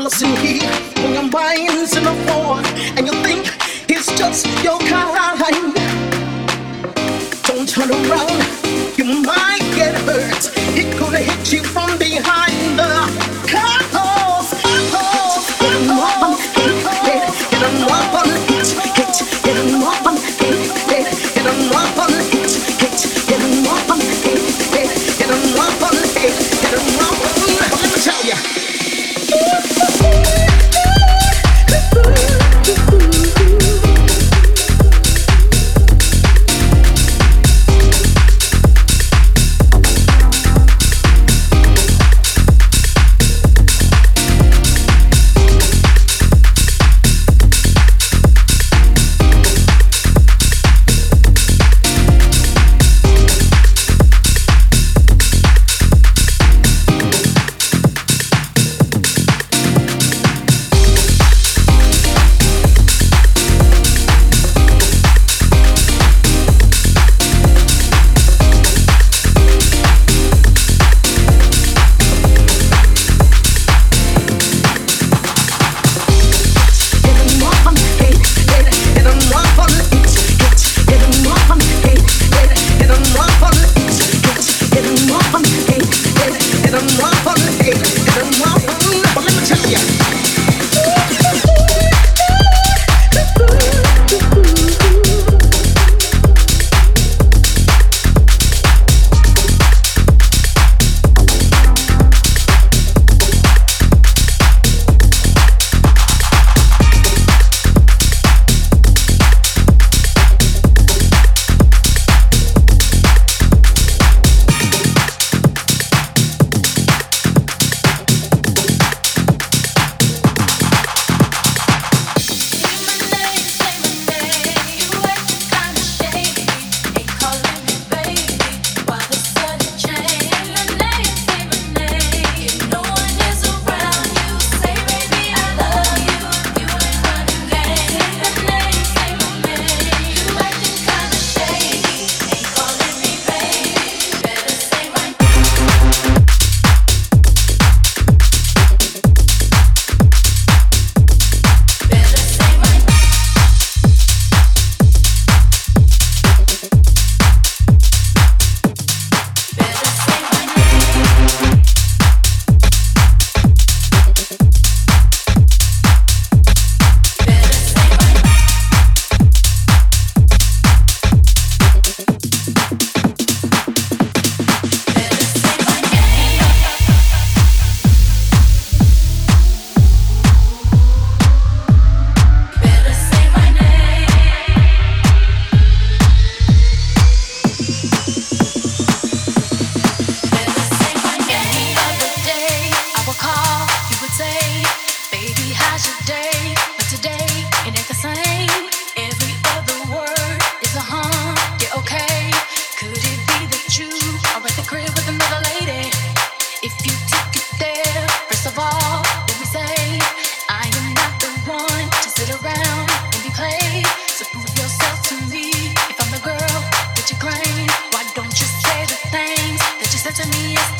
all I when your mind's buying in a phone, and you think he's just your kind. Don't turn around, you might get hurt. It could hit you from behind. The Why don't you say the things that you said to me yesterday?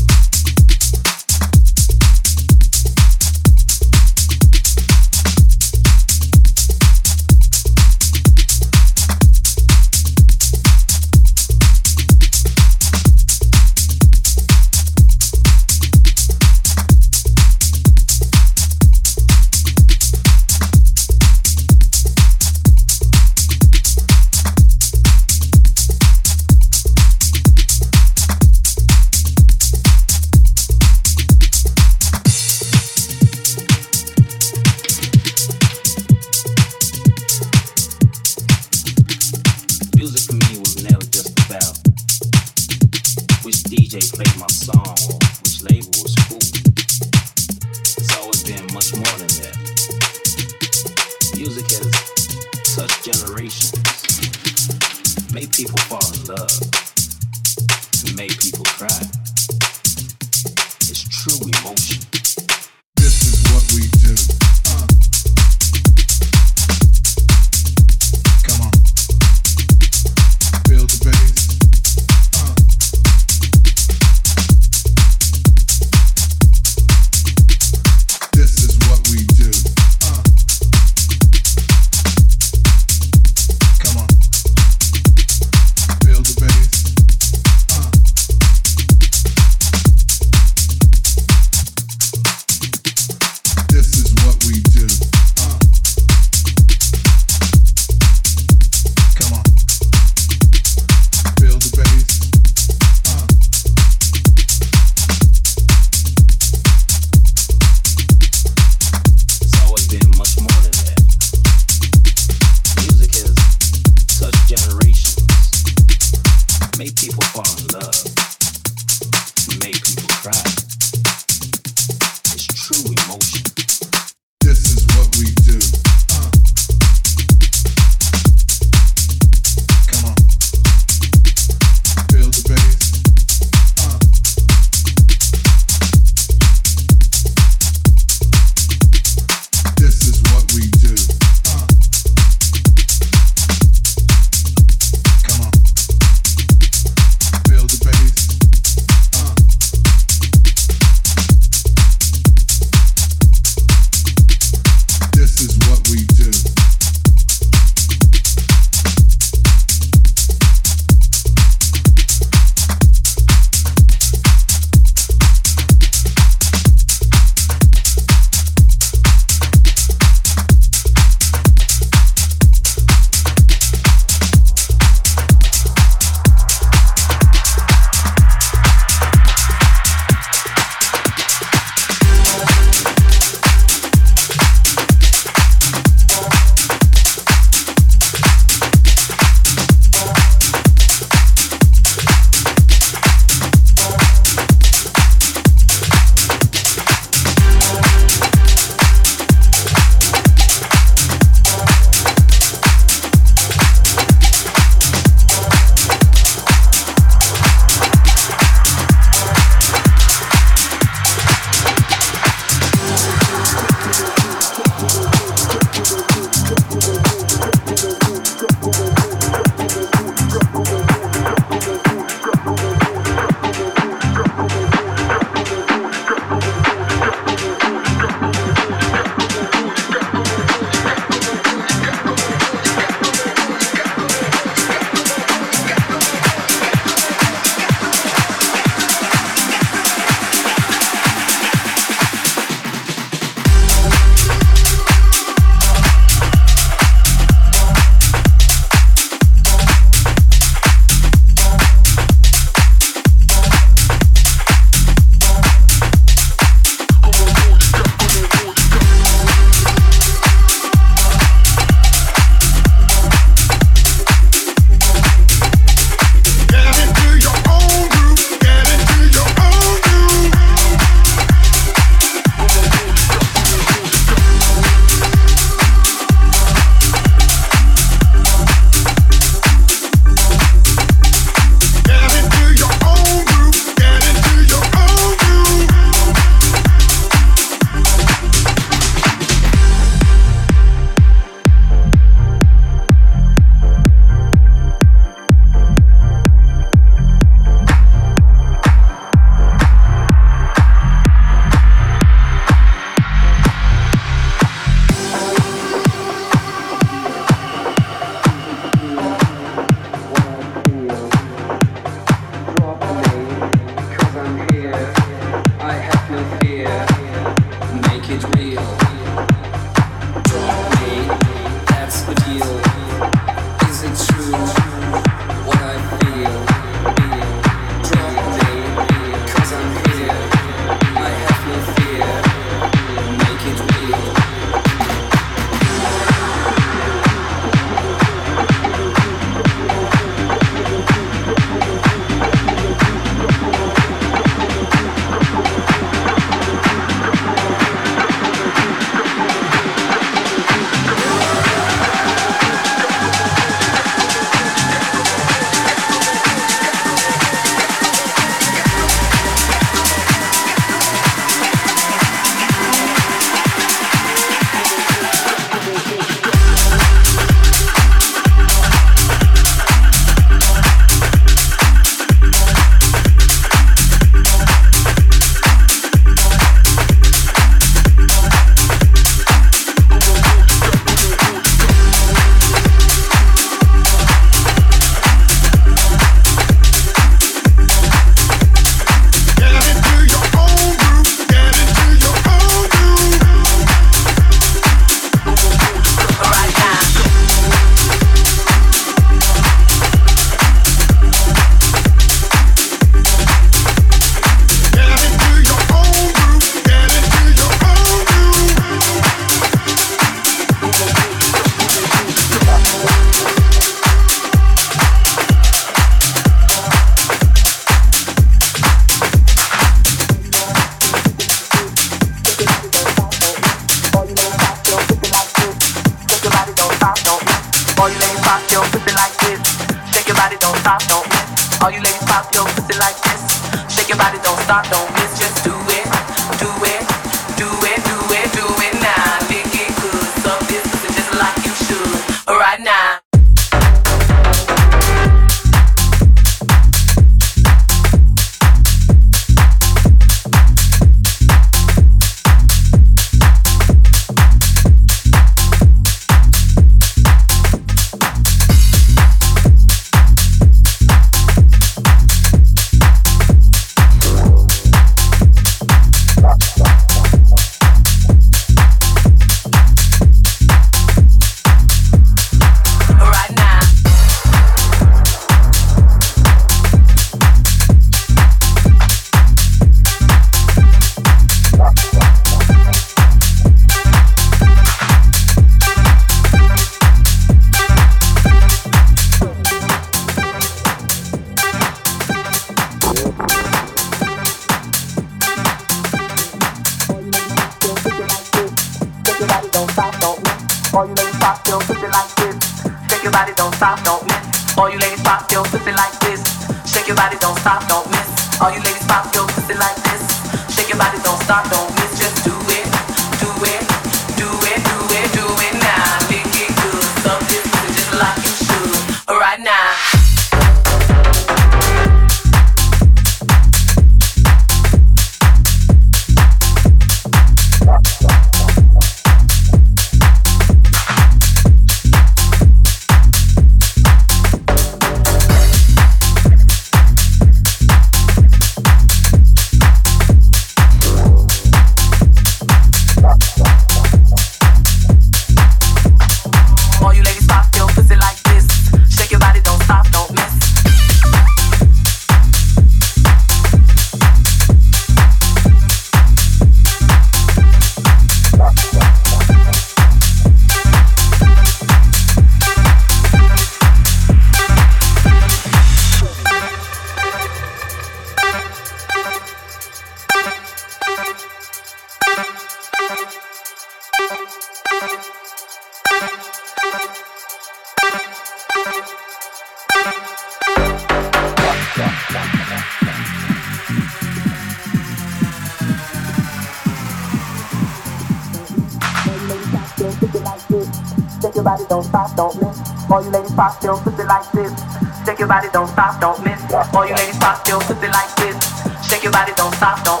your body, don't stop, don't miss. All you ladies pop, still put it like this. Shake your body, don't stop, don't